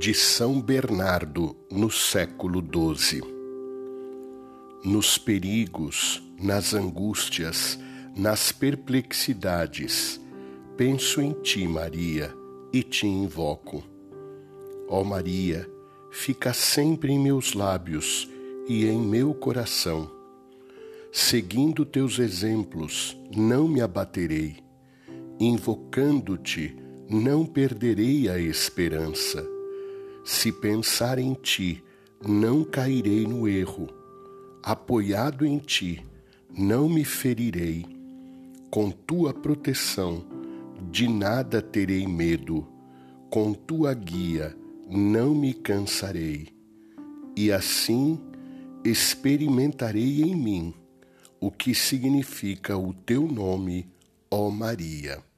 de São Bernardo no século XII. Nos perigos, nas angústias, nas perplexidades, penso em ti, Maria, e te invoco. Ó Maria, fica sempre em meus lábios e em meu coração. Seguindo teus exemplos, não me abaterei. Invocando-te, não perderei a esperança. Se pensar em ti, não cairei no erro. Apoiado em ti, não me ferirei. Com tua proteção, de nada terei medo. Com tua guia, não me cansarei. E assim experimentarei em mim o que significa o teu nome, ó Maria.